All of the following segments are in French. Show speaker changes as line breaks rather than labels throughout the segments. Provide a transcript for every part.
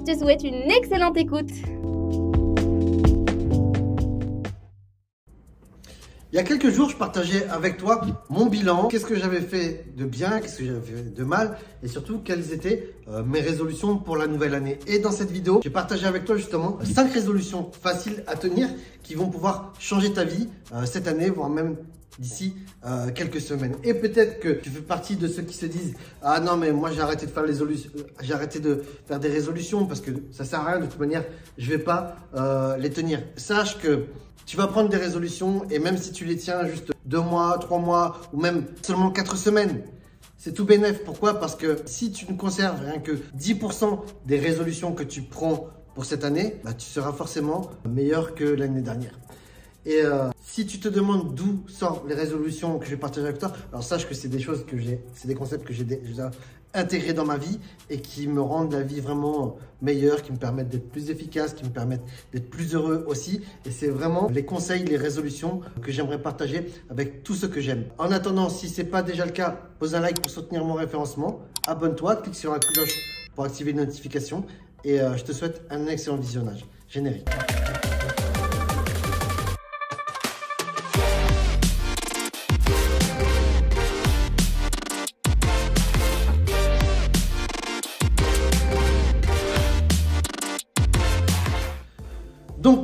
Je te souhaite une excellente écoute.
Il y a quelques jours, je partageais avec toi mon bilan, qu'est-ce que j'avais fait de bien, qu'est-ce que j'avais fait de mal, et surtout quelles étaient euh, mes résolutions pour la nouvelle année. Et dans cette vidéo, j'ai partagé avec toi justement 5 résolutions faciles à tenir qui vont pouvoir changer ta vie euh, cette année, voire même d'ici euh, quelques semaines. Et peut-être que tu fais partie de ceux qui se disent ah non mais moi j'ai arrêté de faire les j'ai arrêté de faire des résolutions parce que ça sert à rien de toute manière, je vais pas les tenir. Sache que tu vas prendre des résolutions et même si tu les tiens juste deux mois, trois mois ou même seulement quatre semaines, c'est tout bénéf. Pourquoi? Parce que si tu ne conserves rien que 10% des résolutions que tu prends pour cette année, bah, tu seras forcément meilleur que l'année dernière. Et euh, si tu te demandes d'où sortent les résolutions que je vais partager avec toi, alors sache que c'est des choses que j'ai, c'est des concepts que j'ai déjà intégrés dans ma vie et qui me rendent la vie vraiment meilleure, qui me permettent d'être plus efficace, qui me permettent d'être plus heureux aussi. Et c'est vraiment les conseils, les résolutions que j'aimerais partager avec tous ceux que j'aime. En attendant, si ce n'est pas déjà le cas, pose un like pour soutenir mon référencement, abonne-toi, clique sur la cloche pour activer les notifications et euh, je te souhaite un excellent visionnage. Générique.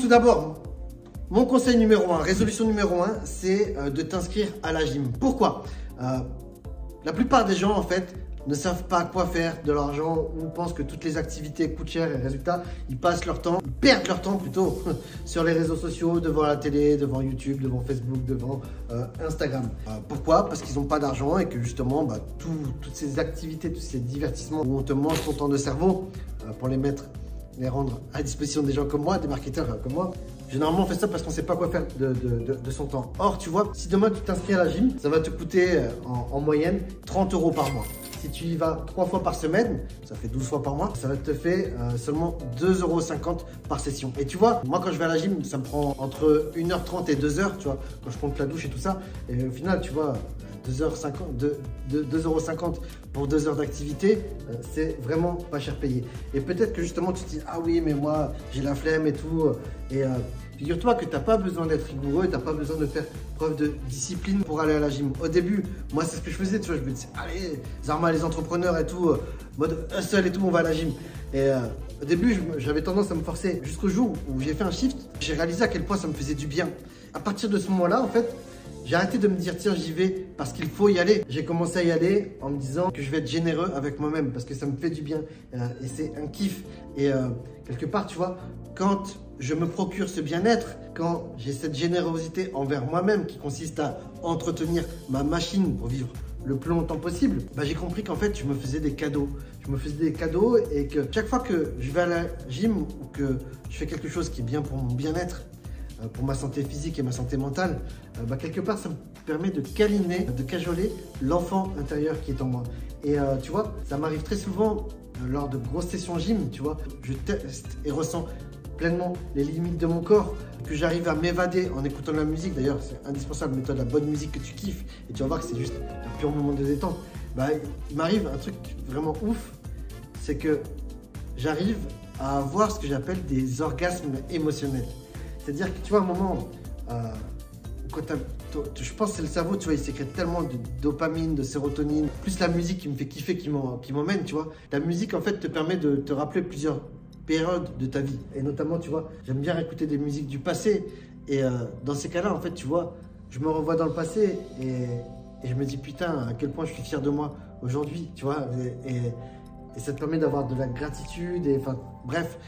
Tout d'abord, mon conseil numéro 1, résolution numéro 1, c'est euh, de t'inscrire à la gym. Pourquoi? Euh, La plupart des gens en fait ne savent pas quoi faire de l'argent ou pensent que toutes les activités coûtent cher et résultat, ils passent leur temps, perdent leur temps plutôt sur les réseaux sociaux, devant la télé, devant YouTube, devant Facebook, devant euh, Instagram. pourquoi? Parce qu'ils n'ont pas d'argent et que justement, bah, toutes ces activités, tous ces divertissements où on te mange ton temps de cerveau pour les mettre les rendre à disposition des gens comme moi, des marketeurs comme moi. Généralement, on fait ça parce qu'on ne sait pas quoi faire de, son temps. Or, tu vois, si demain tu t'inscris à la gym, ça va te coûter euh, en, moyenne 30 euros par mois. Si tu y vas 3 fois par semaine, ça fait 12 fois par mois, ça va te faire euh, seulement 2,50 euros par session. Et tu vois, moi quand je vais à la gym, ça me prend entre 1h30 et 2h, tu vois, quand je compte la douche et tout ça. Et au final, tu vois, 2,50€ pour 2 heures d'activité, euh, c'est vraiment pas cher payé. Et peut-être que justement tu te dis, ah oui, mais moi j'ai la flemme et tout. Euh, et euh, figure-toi que tu n'as pas besoin d'être rigoureux, tu n'as pas besoin de faire preuve de discipline pour aller à la gym. Au début, moi c'est ce que je faisais, tu vois, je me disais, allez, Zarma, les entrepreneurs et tout, mode seul et tout, on va à la gym. Et au début, j'avais tendance à me forcer jusqu'au jour où j'ai fait un shift, j'ai réalisé à quel point ça me faisait du bien. À partir de ce moment-là, en fait, j'ai arrêté de me dire tiens j'y vais parce qu'il faut y aller. J'ai commencé à y aller en me disant que je vais être généreux avec moi-même parce que ça me fait du bien euh, et c'est un kiff. Et euh, quelque part tu vois, quand je me procure ce bien-être, quand j'ai cette générosité envers moi-même qui consiste à entretenir ma machine pour vivre le plus longtemps possible, bah, j'ai compris qu'en fait, je me faisais des cadeaux. Je me faisais des cadeaux et que chaque fois que je vais à la gym ou que je fais quelque chose qui est bien pour mon bien-être, pour ma santé physique et ma santé mentale, euh, bah, quelque part, ça me permet de câliner, de cajoler l'enfant intérieur qui est en moi. Et euh, tu vois, ça m'arrive très souvent lors de grosses sessions gym, tu vois, je teste et ressens pleinement les limites de mon corps, que j'arrive à m'évader en écoutant la musique. D'ailleurs, c'est indispensable, mets-toi de la bonne musique que tu kiffes et tu vas voir que c'est juste un pur moment de détente. Bah, il m'arrive un truc vraiment ouf, c'est que j'arrive à avoir ce que j'appelle des orgasmes émotionnels. C'est-à-dire que tu vois, à un moment, euh, quand je pense que c'est le cerveau, tu vois, il sécrète tellement de dopamine, de sérotonine, plus la musique qui me fait kiffer, qui m'emmène, tu vois. La musique, en fait, te permet de te rappeler plusieurs périodes de ta vie. Et notamment, tu vois, j'aime bien écouter des musiques du passé. Et euh, dans ces cas-là, en fait, tu vois, je me revois dans le passé et, je me dis, putain, à quel point je suis fier de moi aujourd'hui, tu vois. Ça te permet d'avoir de la gratitude. Et enfin, bref,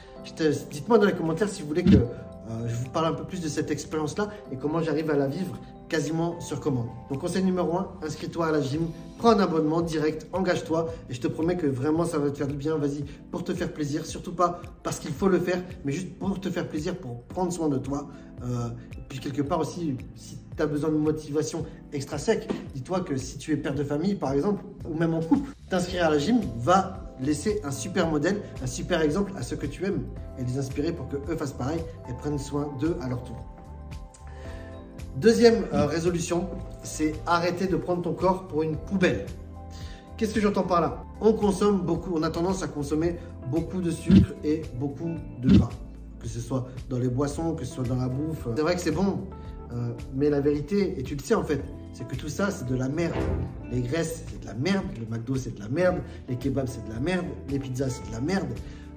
dites-moi dans les commentaires si vous voulez que euh, je vous parle un peu plus de cette expérience-là et comment j'arrive à la vivre quasiment sur commande. Donc conseil numéro 1, inscris-toi à la gym, prends un abonnement direct, engage-toi et je te promets que vraiment ça va te faire du bien. Vas-y, pour te faire plaisir, surtout pas parce qu'il faut le faire, mais juste pour te faire plaisir, pour prendre soin de toi. Euh, et puis quelque part aussi, si tu as besoin de motivation extra sec, dis-toi que si tu es père de famille par exemple, ou même en couple, t'inscrire à la gym va laisser un super modèle, un super exemple à ceux que tu aimes et les inspirer pour que eux fassent pareil et prennent soin d'eux à leur tour. Deuxième euh, résolution, c'est arrêter de prendre ton corps pour une poubelle. Qu'est-ce que j'entends par là? On consomme beaucoup, on a tendance à consommer beaucoup de sucre et beaucoup de gras. Que ce soit dans les boissons, que ce soit dans la bouffe. C'est vrai que c'est bon, euh, mais la vérité, et tu le sais en fait, c'est que tout ça, c'est de la merde. Les graisses, c'est de la merde. Le McDo, c'est de la merde. Les kebabs, c'est de la merde. Les pizzas, c'est de la merde.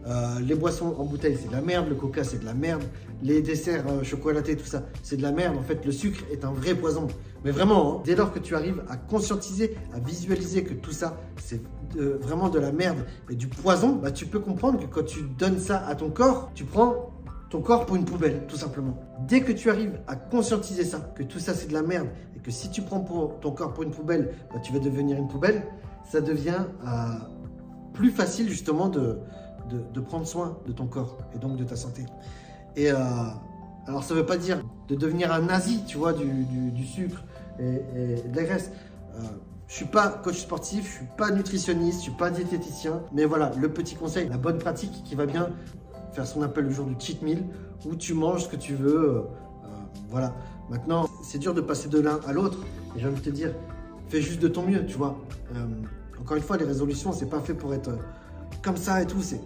Euh, les boissons en bouteille, c'est de la merde. Le coca, c'est de la merde. Les desserts euh, chocolatés, tout ça, c'est de la merde. En fait, le sucre est un vrai poison. Mais vraiment, hein, dès lors que tu arrives à conscientiser, à visualiser que tout ça, c'est euh, vraiment de la merde et du poison, bah, tu peux comprendre que quand tu donnes ça à ton corps, tu prends ton corps pour une poubelle, tout simplement. Dès que tu arrives à conscientiser ça, que tout ça c'est de la merde, et que si tu prends pour ton corps pour une poubelle, bah, tu vas devenir une poubelle, ça devient plus facile justement de, de, prendre soin de ton corps et donc de ta santé. Et euh, alors, ça ne veut pas dire de devenir un nazi, tu vois, du, sucre et, de la graisse. Euh, je suis pas coach sportif, je suis pas nutritionniste, je suis pas diététicien, mais voilà, le petit conseil, la bonne pratique qui va bien faire ce qu'on appelle le jour du cheat meal, où tu manges ce que tu veux. Euh, voilà. Maintenant, c'est dur de passer de l'un à l'autre. Et j'ai te dire, fais juste de ton mieux, tu vois. encore une fois, les résolutions, c'est pas fait pour être comme ça et tout. C'est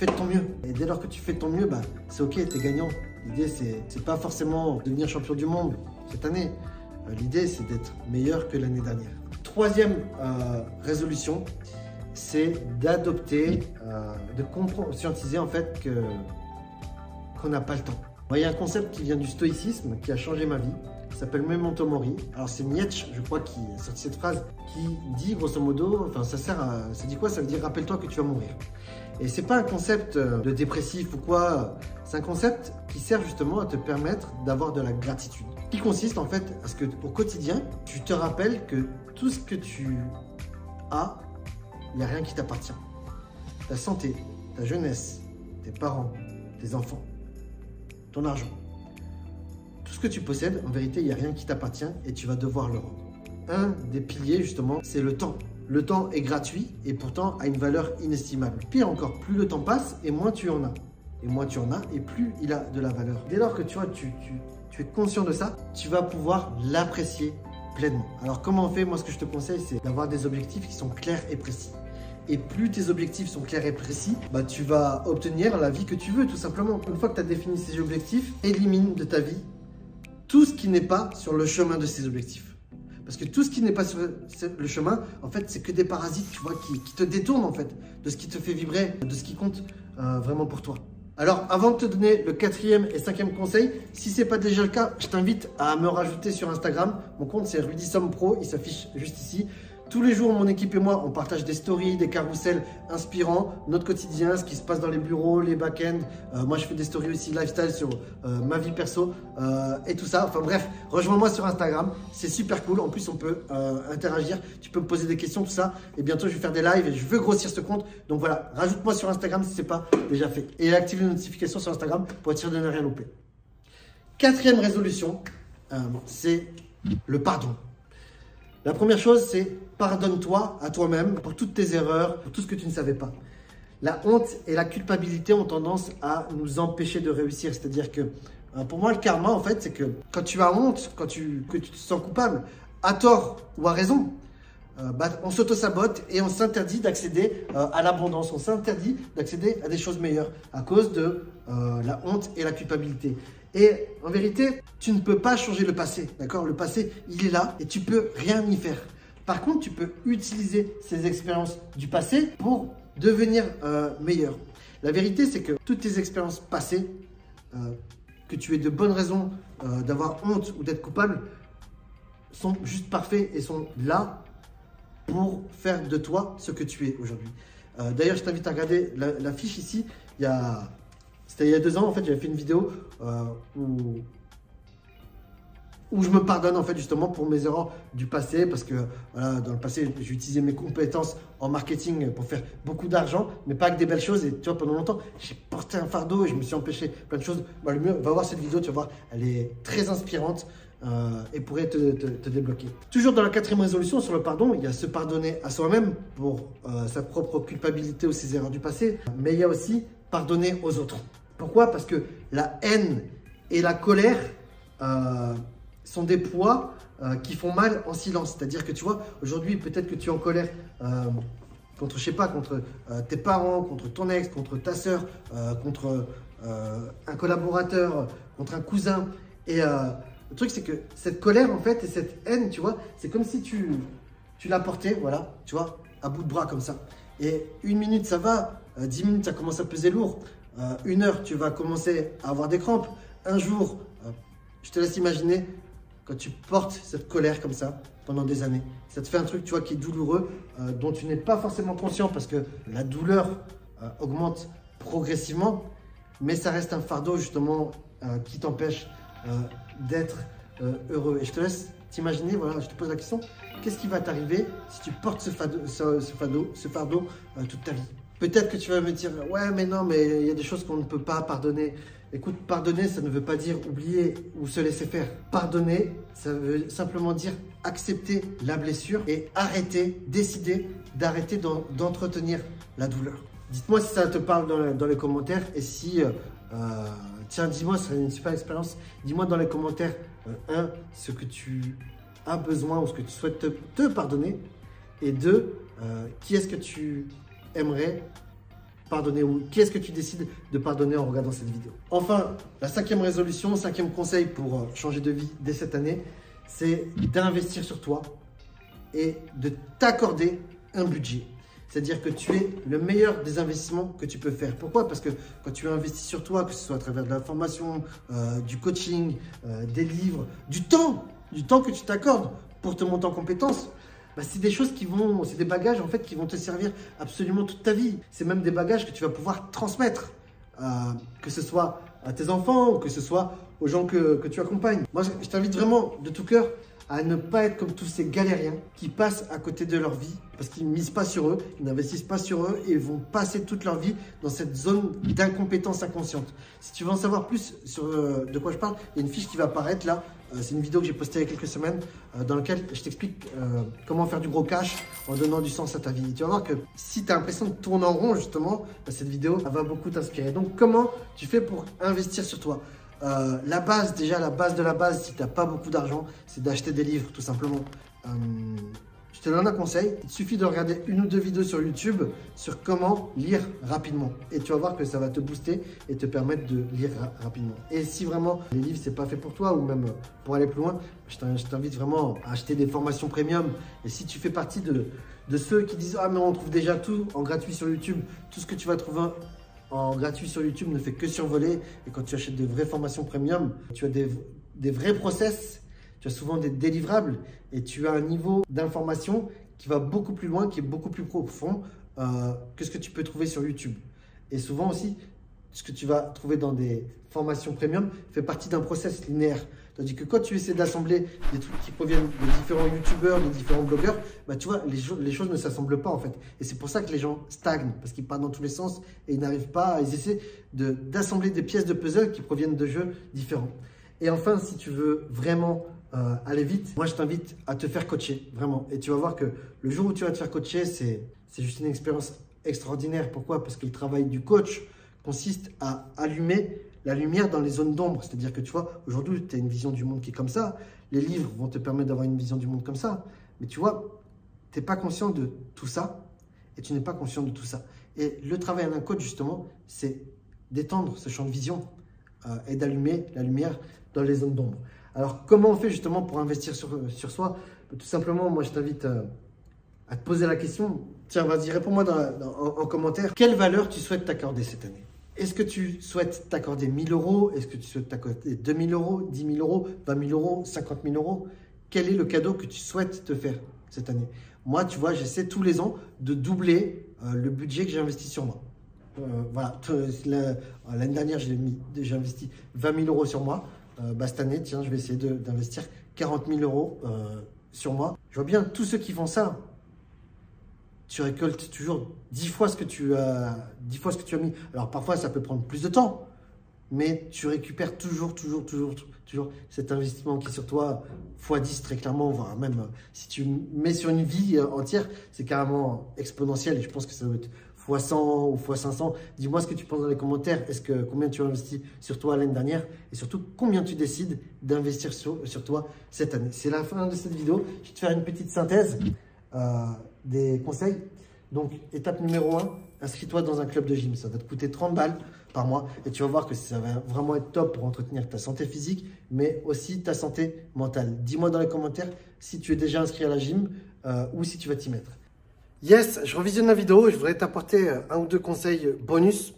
fais de ton mieux. Et dès lors que tu fais de ton mieux, bah, c'est ok, tu es gagnant. L'idée, c'est pas forcément devenir champion du monde cette année. Euh, l'idée, c'est d'être meilleur que l'année dernière. Troisième euh, résolution, c'est d'adopter, euh, de conscientiser en fait que qu'on n'a pas le temps. Il y a un concept qui vient du stoïcisme qui a changé ma vie. Il s'appelle Memento Mori. Alors c'est Nietzsche, je crois, qui a sorti cette phrase qui dit grosso modo, enfin ça sert à, ça dit quoi? Ça veut dire rappelle-toi que tu vas mourir. Et c'est pas un concept euh, de dépressif ou quoi. C'est un concept qui sert justement à te permettre d'avoir de la gratitude. Qui consiste en fait à ce que au quotidien, tu te rappelles que tout ce que tu as, il n'y a rien qui t'appartient. Ta santé, ta jeunesse, tes parents, tes enfants, ton argent. Tout ce que tu possèdes, en vérité, il n'y a rien qui t'appartient et tu vas devoir le rendre. Un des piliers, justement, c'est le temps. Le temps est gratuit et pourtant a une valeur inestimable. Pire encore, plus le temps passe et moins tu en as. Et moins tu en as et plus il a de la valeur. Dès lors que tu, es conscient de ça, tu vas pouvoir l'apprécier pleinement. Alors comment on fait? Moi ce que je te conseille c'est d'avoir des objectifs qui sont clairs et précis. Et plus tes objectifs sont clairs et précis, bah, tu vas obtenir la vie que tu veux tout simplement. Une fois que tu as défini ces objectifs, élimine de ta vie tout ce qui n'est pas sur le chemin de ces objectifs. Parce que tout ce qui n'est pas sur le chemin, en fait, c'est que des parasites, tu vois, qui, te détournent, en fait, de ce qui te fait vibrer, de ce qui compte euh, vraiment pour toi. Alors, avant de te donner le quatrième et cinquième conseil, si ce n'est pas déjà le cas, je t'invite à me rajouter sur Instagram. Mon compte, c'est Pro, il s'affiche juste ici. Tous les jours, mon équipe et moi, on partage des stories, des carousels inspirants, notre quotidien, ce qui se passe dans les bureaux, les back-ends. Euh, moi, je fais des stories aussi lifestyle sur euh, ma vie perso euh, et tout ça. Enfin bref, rejoins-moi sur Instagram, c'est super cool. En plus, on peut interagir, tu peux me poser des questions, tout ça. Et bientôt, je vais faire des lives et je veux grossir ce compte. Donc voilà, rajoute-moi sur Instagram si ce n'est pas déjà fait. Et active les notifications sur Instagram pour être sûr de ne rien louper. Quatrième résolution, c'est le pardon. La première chose, c'est pardonne-toi à toi-même pour toutes tes erreurs, pour tout ce que tu ne savais pas. La honte et la culpabilité ont tendance à nous empêcher de réussir. C'est-à-dire que euh, pour moi, le karma, en fait, c'est que quand tu as honte, quand tu, te sens coupable, à tort ou à raison, euh, bah, on s'auto-sabote et on s'interdit d'accéder euh, à l'abondance. On s'interdit d'accéder à des choses meilleures à cause de la honte et la culpabilité. Et en vérité, tu ne peux pas changer le passé, d'accord? Le passé, il est là et tu peux rien y faire. Par contre, tu peux utiliser ces expériences du passé pour devenir euh, meilleur. La vérité, c'est que toutes tes expériences passées, euh, que tu aies de bonnes raisons euh, d'avoir honte ou d'être coupable, sont juste parfaits et sont là pour faire de toi ce que tu es aujourd'hui. D'ailleurs, je t'invite à regarder la, fiche ici. Il y a c'était il y a deux ans, en fait, j'avais fait une vidéo euh, où je me pardonne en fait justement pour mes erreurs du passé parce que voilà, dans le passé j'ai utilisé mes compétences en marketing pour faire beaucoup d'argent mais pas avec des belles choses et tu vois pendant longtemps j'ai porté un fardeau et je me suis empêché plein de choses bah, le mieux va voir cette vidéo tu vas voir elle est très inspirante euh, et pourrait te, te, débloquer. Toujours dans la quatrième résolution sur le pardon, il y a se pardonner à soi-même pour euh, sa propre culpabilité ou ses erreurs du passé, mais il y a aussi pardonner aux autres. Pourquoi? Parce que la haine et la colère euh, sont des poids euh, qui font mal en silence. C'est-à-dire que tu vois, aujourd'hui, peut-être que tu es en colère euh, contre, je sais pas, contre tes parents, contre ton ex, contre ta soeur, contre un collaborateur, contre un cousin. Et le truc, c'est que cette colère, en fait, et cette haine, tu vois, c'est comme si tu, tu la portais, voilà, tu vois, à bout de bras comme ça. Et une minute, ça va, dix minutes, ça commence à peser lourd. Une heure, tu vas commencer à avoir des crampes. Un jour, je te laisse imaginer quand tu portes cette colère comme ça pendant des années. Ça te fait un truc, tu vois, qui est douloureux, euh, dont tu n'es pas forcément conscient parce que la douleur euh, augmente progressivement, mais ça reste un fardeau justement euh, qui t'empêche d'être heureux. Et je te laisse t'imaginer, voilà, je te pose la question, qu'est-ce qui va t'arriver si tu portes ce fardeau toute ta vie? Peut-être que tu vas me dire, ouais, mais non, mais il y a des choses qu'on ne peut pas pardonner. Écoute, pardonner, ça ne veut pas dire oublier ou se laisser faire. Pardonner, ça veut simplement dire accepter la blessure et arrêter, décider d'arrêter d'entretenir la douleur. Dites-moi si ça te parle dans, les commentaires et si, euh, euh, tiens, dis-moi, ce serait une super expérience. Dis-moi dans les commentaires, euh, un, ce que tu as besoin ou ce que tu souhaites te, pardonner et deux, qui est-ce que tu aimerais pardonner ou qui est-ce que tu décides de pardonner en regardant cette vidéo? Enfin, la cinquième résolution, cinquième conseil pour euh, changer de vie dès cette année, c'est d'investir sur toi et de t'accorder un budget. C'est-à-dire que tu es le meilleur des investissements que tu peux faire. Pourquoi? Parce que quand tu investis sur toi, que ce soit à travers de la formation, euh, du coaching, euh, des livres, du temps, du temps que tu t'accordes pour te monter en compétences, bah, c'est des choses qui vont, c'est des bagages en fait qui vont te servir absolument toute ta vie. C'est même des bagages que tu vas pouvoir transmettre, euh, que ce soit à tes enfants que ce soit aux gens que, que tu accompagnes. Moi, je t'invite vraiment de tout cœur à ne pas être comme tous ces galériens qui passent à côté de leur vie parce qu'ils ne misent pas sur eux, ils n'investissent pas sur eux et vont passer toute leur vie dans cette zone d'incompétence inconsciente. Si tu veux en savoir plus sur euh, de quoi je parle, il y a une fiche qui va apparaître là. Euh, c'est une vidéo que j'ai postée il y a quelques semaines euh, dans laquelle je t'explique comment faire du gros cash en donnant du sens à ta vie. tu vas voir que si tu as l'impression de tourner en rond justement, cette vidéo va beaucoup t'inspirer. Donc comment tu fais pour investir sur toi? Euh, la base, déjà la base de la base, si tu n'as pas beaucoup d'argent, c'est d'acheter des livres tout simplement. Euh, je te donne un conseil, il suffit de regarder une ou deux vidéos sur YouTube sur comment lire rapidement. Et tu vas voir que ça va te booster et te permettre de lire rapidement. Et si vraiment les livres, c'est pas fait pour toi ou même pour aller plus loin, je t'invite vraiment à acheter des formations premium. Et si tu fais partie de, de ceux qui disent « Ah mais on trouve déjà tout en gratuit sur YouTube, tout ce que tu vas trouver en gratuit sur YouTube ne fait que survoler. Et quand tu achètes des vraies formations premium, tu as des, des vrais process, tu as souvent des délivrables et tu as un niveau d'information qui va beaucoup plus loin, qui est beaucoup plus profond euh, que ce que tu peux trouver sur YouTube. Et souvent aussi, ce que tu vas trouver dans des formations premium fait partie d'un process linéaire. Tandis que quand tu essaies d'assembler des trucs qui proviennent de différents youtubeurs, de différents blogueurs, bah tu vois, les, les choses ne s'assemblent pas en fait. Et c'est pour ça que les gens stagnent, parce qu'ils partent dans tous les sens et ils n'arrivent pas, ils essaient d'assembler des pièces de puzzle qui proviennent de jeux différents. Et enfin, si tu veux vraiment euh, aller vite, moi je t'invite à te faire coacher, vraiment. Et tu vas voir que le jour où tu vas te faire coacher, c'est juste une expérience extraordinaire. Pourquoi? Parce que le travail du coach consiste à allumer la lumière dans les zones d'ombre. C'est-à-dire que tu vois, aujourd'hui, tu as une vision du monde qui est comme ça. Les livres vont te permettre d'avoir une vision du monde comme ça. Mais tu vois, tu n'es pas conscient de tout ça et tu n'es pas conscient de tout ça. Et le travail d'un coach, justement, c'est d'étendre ce champ de vision euh, et d'allumer la lumière dans les zones d'ombre. Alors, comment on fait justement pour investir sur, sur soi? Tout simplement, moi, je t'invite euh, à te poser la question. Tiens, vas-y, réponds-moi en commentaire. Quelle valeur tu souhaites t'accorder cette année? Est-ce que tu souhaites t'accorder 1000 euros? Est-ce que tu souhaites t'accorder 2000 euros, 10 000 euros, 20 000 euros, 50 000 euros? Quel est le cadeau que tu souhaites te faire cette année? Moi, tu vois, j'essaie tous les ans de doubler euh, le budget que j'ai investi sur moi. Euh, voilà, l'année dernière, j'ai investi 20 000 euros sur moi. bah, cette année, tiens, je vais essayer d'investir 40 000 euros sur moi. Je vois bien tous ceux qui font ça, tu récoltes toujours 10 fois ce que tu as, 10 fois ce que tu as mis. Alors parfois, ça peut prendre plus de temps, mais tu récupères toujours, toujours, toujours, toujours cet investissement qui est sur toi x10 très clairement, voire même euh, si tu mets sur une vie euh, entière, c'est carrément exponentiel et je pense que ça doit être x100 ou x500. Dis-moi ce que tu penses dans les commentaires. Est-ce que combien tu as investi sur toi l'année dernière et surtout combien tu décides d'investir sur, sur, toi cette année? C'est la fin de cette vidéo. Je vais te faire une petite synthèse. Euh, des conseils. Donc, étape numéro 1, inscris-toi dans un club de gym. Ça va te coûter 30 balles par mois et tu vas voir que ça va vraiment être top pour entretenir ta santé physique, mais aussi ta santé mentale. Dis-moi dans les commentaires si tu es déjà inscrit à la gym euh, ou si tu vas t'y mettre. Yes, je revisionne la vidéo je voudrais t'apporter euh, un ou deux conseils bonus.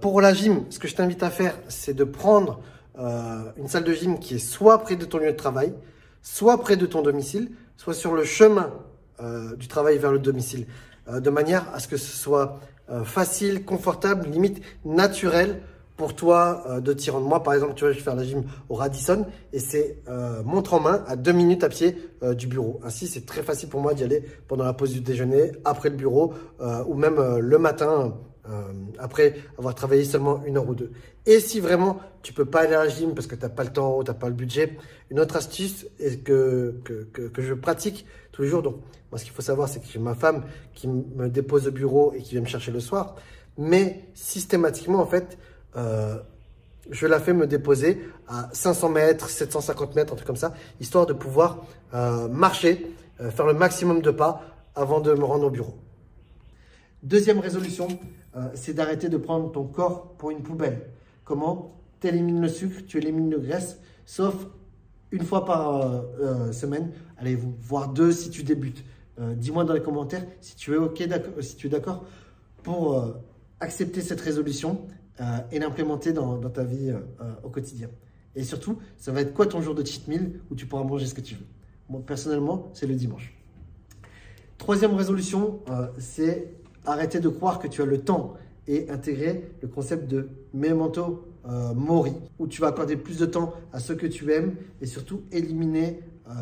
pour la gym, ce que je t'invite à faire, c'est de prendre une salle de gym qui est soit près de ton lieu de travail, soit près de ton domicile, soit sur le chemin du travail vers le domicile, euh, de manière à ce que ce soit euh, facile, confortable, limite naturel pour toi de t'y rendre. Moi, par exemple, tu vois, je vais faire la gym au Radisson et c'est montre en main à deux minutes à pied du bureau. Ainsi, c'est très facile pour moi d'y aller pendant la pause du déjeuner, après le bureau ou même le matin après avoir travaillé seulement une heure ou deux. Et si vraiment tu peux pas aller à la gym parce que tu n'as pas le temps ou tu n'as pas le budget, une autre astuce que, que, que, je pratique tous les jours. Donc, moi, ce qu'il faut savoir, c'est que j'ai ma femme qui me dépose au bureau et qui vient me chercher le soir. Mais systématiquement, en fait, euh, je la fais me déposer à 500 mètres, 750 mètres, un truc comme ça, histoire de pouvoir euh, marcher, euh, faire le maximum de pas avant de me rendre au bureau. Deuxième résolution, c'est d'arrêter de prendre ton corps pour une poubelle. Comment? Tu élimines le sucre, tu élimines le graisse, sauf une fois par euh, euh, semaine. Allez, voir deux si tu débutes. Euh, dis-moi dans les commentaires si tu es ok, si tu es d'accord pour accepter cette résolution et l'implémenter dans, ta vie au quotidien. Et surtout, ça va être quoi ton jour de cheat meal où tu pourras manger ce que tu veux? Moi, personnellement, c'est le dimanche. Troisième résolution, c'est arrêter de croire que tu as le temps et intégrer le concept de memento euh, mori, où tu vas accorder plus de temps à ce que tu aimes et surtout éliminer euh,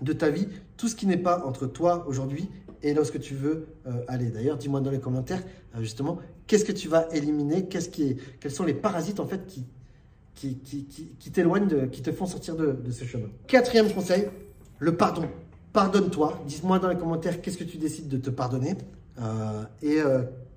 de ta vie tout ce qui n'est pas entre toi aujourd'hui et où tu veux euh, aller. D'ailleurs, dis-moi dans les commentaires justement qu'est-ce que tu vas éliminer, qu'est-ce qui quels sont les parasites en fait qui, qui, qui, qui, t'éloignent, qui te font sortir de, de ce chemin? Quatrième conseil, le pardon. Pardonne-toi. Dis-moi dans les commentaires qu'est-ce que tu décides de te pardonner? Et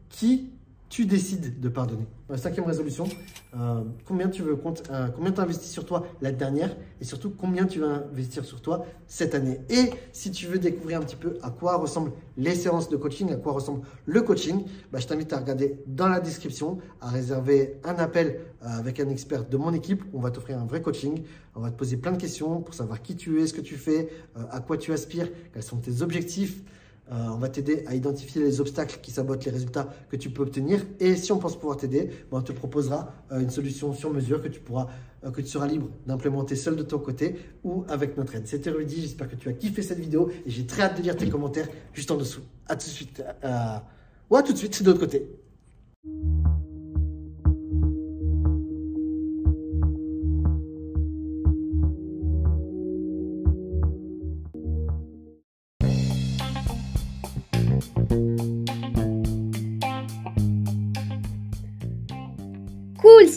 qui tu décides de pardonner? cinquième résolution, euh, combien tu veux euh, combien tu as investi sur toi l'année dernière et surtout combien tu vas investir sur toi cette année? Et si tu veux découvrir un petit peu à quoi ressemblent les séances de coaching, à quoi ressemble le coaching, bah, je t'invite à regarder dans la description, à réserver un appel euh, avec un expert de mon équipe. On va t'offrir un vrai coaching. On va te poser plein de questions pour savoir qui tu es, ce que tu fais, à quoi tu aspires, quels sont tes objectifs. Euh, on va t'aider à identifier les obstacles qui sabotent les résultats que tu peux obtenir. Et si on pense pouvoir t'aider, ben, on te proposera euh, une solution sur mesure que tu pourras, euh, que tu seras libre d'implémenter seul de ton côté ou avec notre aide. C'était Rudy, j'espère que tu as kiffé cette vidéo et j'ai très hâte de lire tes commentaires juste en dessous. À tout de suite. ou à tout de suite, de l'autre côté.